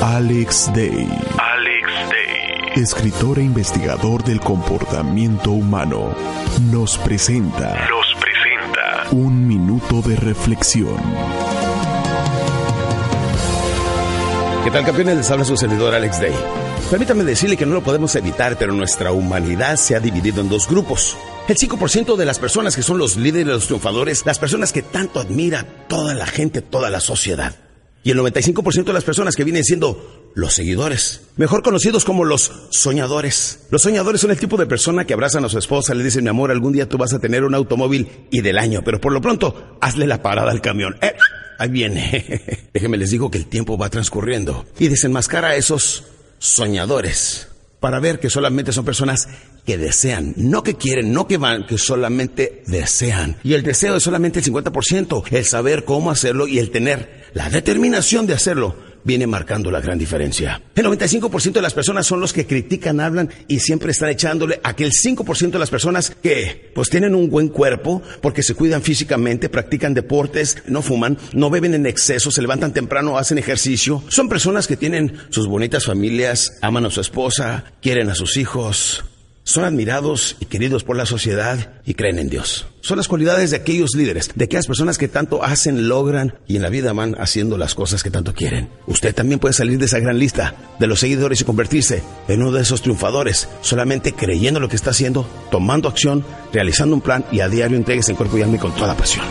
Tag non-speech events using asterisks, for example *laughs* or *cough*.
Alex Day. Alex Day. Escritor e investigador del comportamiento humano. Nos presenta. Nos presenta. Un minuto de reflexión. ¿Qué tal campeones? Les habla su servidor Alex Day. Permítame decirle que no lo podemos evitar, pero nuestra humanidad se ha dividido en dos grupos. El 5% de las personas que son los líderes, los triunfadores, las personas que tanto admira toda la gente, toda la sociedad. Y el 95% de las personas que vienen siendo los seguidores, mejor conocidos como los soñadores. Los soñadores son el tipo de persona que abrazan a su esposa, le dicen, mi amor, algún día tú vas a tener un automóvil y del año, pero por lo pronto, hazle la parada al camión. Eh, ahí viene. *laughs* Déjenme les digo que el tiempo va transcurriendo y desenmascara a esos soñadores para ver que solamente son personas que desean, no que quieren, no que van, que solamente desean. Y el deseo es solamente el 50%, el saber cómo hacerlo y el tener la determinación de hacerlo viene marcando la gran diferencia. El 95% de las personas son los que critican, hablan y siempre están echándole a aquel 5% de las personas que pues tienen un buen cuerpo porque se cuidan físicamente, practican deportes, no fuman, no beben en exceso, se levantan temprano, hacen ejercicio. Son personas que tienen sus bonitas familias, aman a su esposa, quieren a sus hijos, son admirados y queridos por la sociedad y creen en Dios. Son las cualidades de aquellos líderes, de aquellas personas que tanto hacen, logran y en la vida van haciendo las cosas que tanto quieren. Usted también puede salir de esa gran lista de los seguidores y convertirse en uno de esos triunfadores, solamente creyendo lo que está haciendo, tomando acción, realizando un plan y a diario entregues en cuerpo y alma y con toda pasión.